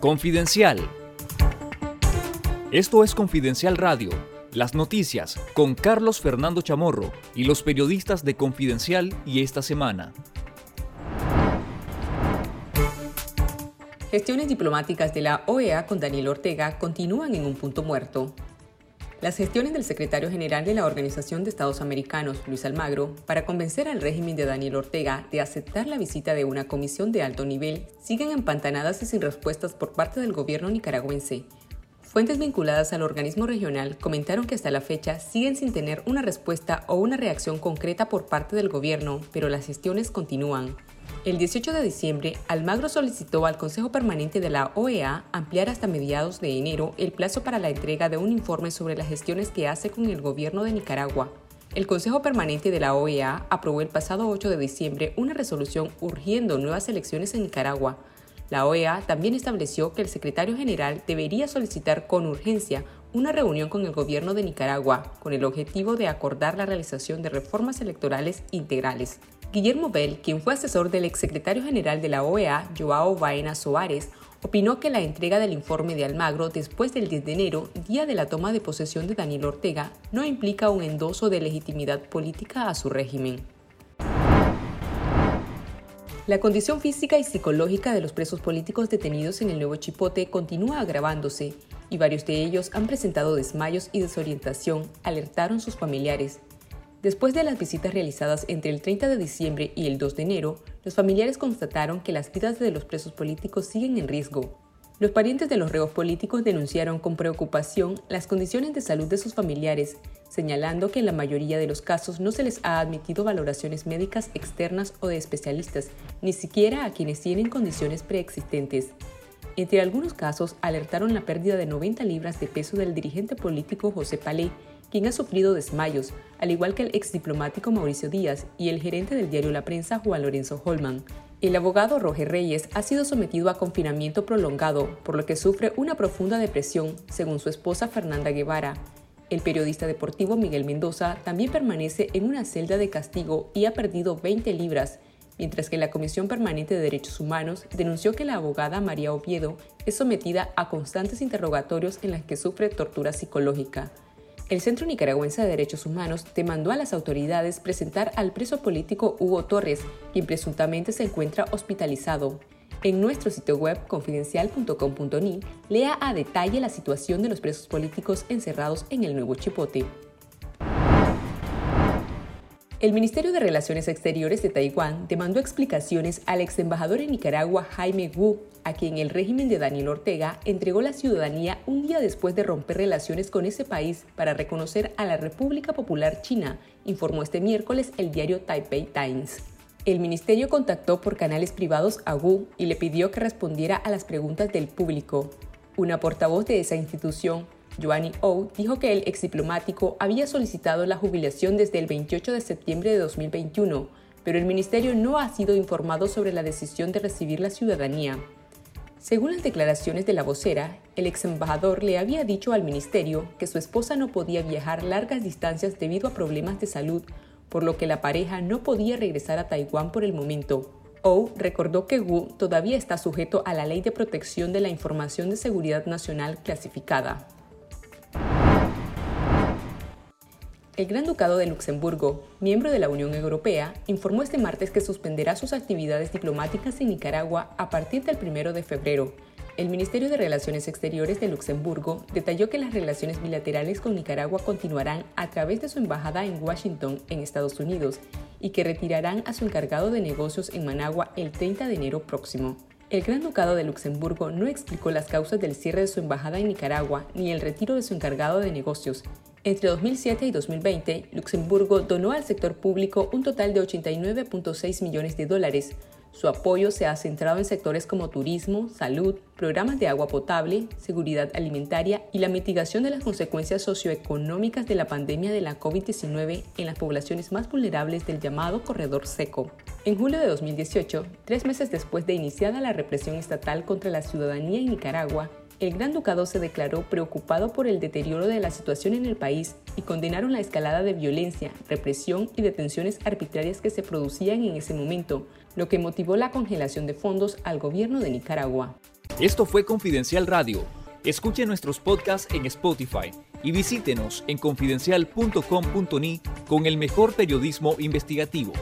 Confidencial. Esto es Confidencial Radio, las noticias con Carlos Fernando Chamorro y los periodistas de Confidencial y esta semana. Gestiones diplomáticas de la OEA con Daniel Ortega continúan en un punto muerto. Las gestiones del secretario general de la Organización de Estados Americanos, Luis Almagro, para convencer al régimen de Daniel Ortega de aceptar la visita de una comisión de alto nivel siguen empantanadas y sin respuestas por parte del gobierno nicaragüense. Fuentes vinculadas al organismo regional comentaron que hasta la fecha siguen sin tener una respuesta o una reacción concreta por parte del gobierno, pero las gestiones continúan. El 18 de diciembre, Almagro solicitó al Consejo Permanente de la OEA ampliar hasta mediados de enero el plazo para la entrega de un informe sobre las gestiones que hace con el gobierno de Nicaragua. El Consejo Permanente de la OEA aprobó el pasado 8 de diciembre una resolución urgiendo nuevas elecciones en Nicaragua. La OEA también estableció que el secretario general debería solicitar con urgencia una reunión con el gobierno de Nicaragua con el objetivo de acordar la realización de reformas electorales integrales. Guillermo Bell, quien fue asesor del exsecretario general de la OEA, Joao Baena Soares, opinó que la entrega del informe de Almagro después del 10 de enero, día de la toma de posesión de Daniel Ortega, no implica un endoso de legitimidad política a su régimen. La condición física y psicológica de los presos políticos detenidos en el nuevo Chipote continúa agravándose y varios de ellos han presentado desmayos y desorientación, alertaron sus familiares. Después de las visitas realizadas entre el 30 de diciembre y el 2 de enero, los familiares constataron que las vidas de los presos políticos siguen en riesgo. Los parientes de los reos políticos denunciaron con preocupación las condiciones de salud de sus familiares, señalando que en la mayoría de los casos no se les ha admitido valoraciones médicas externas o de especialistas, ni siquiera a quienes tienen condiciones preexistentes. Entre algunos casos alertaron la pérdida de 90 libras de peso del dirigente político José Palé, quien ha sufrido desmayos, al igual que el exdiplomático Mauricio Díaz y el gerente del diario La Prensa Juan Lorenzo Holman. El abogado Roger Reyes ha sido sometido a confinamiento prolongado, por lo que sufre una profunda depresión, según su esposa Fernanda Guevara. El periodista deportivo Miguel Mendoza también permanece en una celda de castigo y ha perdido 20 libras, mientras que la Comisión Permanente de Derechos Humanos denunció que la abogada María Oviedo es sometida a constantes interrogatorios en las que sufre tortura psicológica. El Centro Nicaragüense de Derechos Humanos demandó a las autoridades presentar al preso político Hugo Torres, quien presuntamente se encuentra hospitalizado. En nuestro sitio web confidencial.com.ni lea a detalle la situación de los presos políticos encerrados en el nuevo Chipote. El Ministerio de Relaciones Exteriores de Taiwán demandó explicaciones al ex embajador en Nicaragua Jaime Wu, a quien el régimen de Daniel Ortega entregó la ciudadanía un día después de romper relaciones con ese país para reconocer a la República Popular China, informó este miércoles el diario Taipei Times. El ministerio contactó por canales privados a Wu y le pidió que respondiera a las preguntas del público. Una portavoz de esa institución, Joanny O dijo que el ex diplomático había solicitado la jubilación desde el 28 de septiembre de 2021, pero el ministerio no ha sido informado sobre la decisión de recibir la ciudadanía. Según las declaraciones de la vocera, el ex embajador le había dicho al ministerio que su esposa no podía viajar largas distancias debido a problemas de salud, por lo que la pareja no podía regresar a Taiwán por el momento. O recordó que Wu todavía está sujeto a la Ley de Protección de la Información de Seguridad Nacional clasificada. El Gran Ducado de Luxemburgo, miembro de la Unión Europea, informó este martes que suspenderá sus actividades diplomáticas en Nicaragua a partir del 1 de febrero. El Ministerio de Relaciones Exteriores de Luxemburgo detalló que las relaciones bilaterales con Nicaragua continuarán a través de su embajada en Washington, en Estados Unidos, y que retirarán a su encargado de negocios en Managua el 30 de enero próximo. El Gran Ducado de Luxemburgo no explicó las causas del cierre de su embajada en Nicaragua ni el retiro de su encargado de negocios, entre 2007 y 2020, Luxemburgo donó al sector público un total de 89.6 millones de dólares. Su apoyo se ha centrado en sectores como turismo, salud, programas de agua potable, seguridad alimentaria y la mitigación de las consecuencias socioeconómicas de la pandemia de la COVID-19 en las poblaciones más vulnerables del llamado corredor seco. En julio de 2018, tres meses después de iniciada la represión estatal contra la ciudadanía en Nicaragua, el Gran Ducado se declaró preocupado por el deterioro de la situación en el país y condenaron la escalada de violencia, represión y detenciones arbitrarias que se producían en ese momento, lo que motivó la congelación de fondos al gobierno de Nicaragua. Esto fue Confidencial Radio. Escuche nuestros podcasts en Spotify y visítenos en confidencial.com.ni con el mejor periodismo investigativo.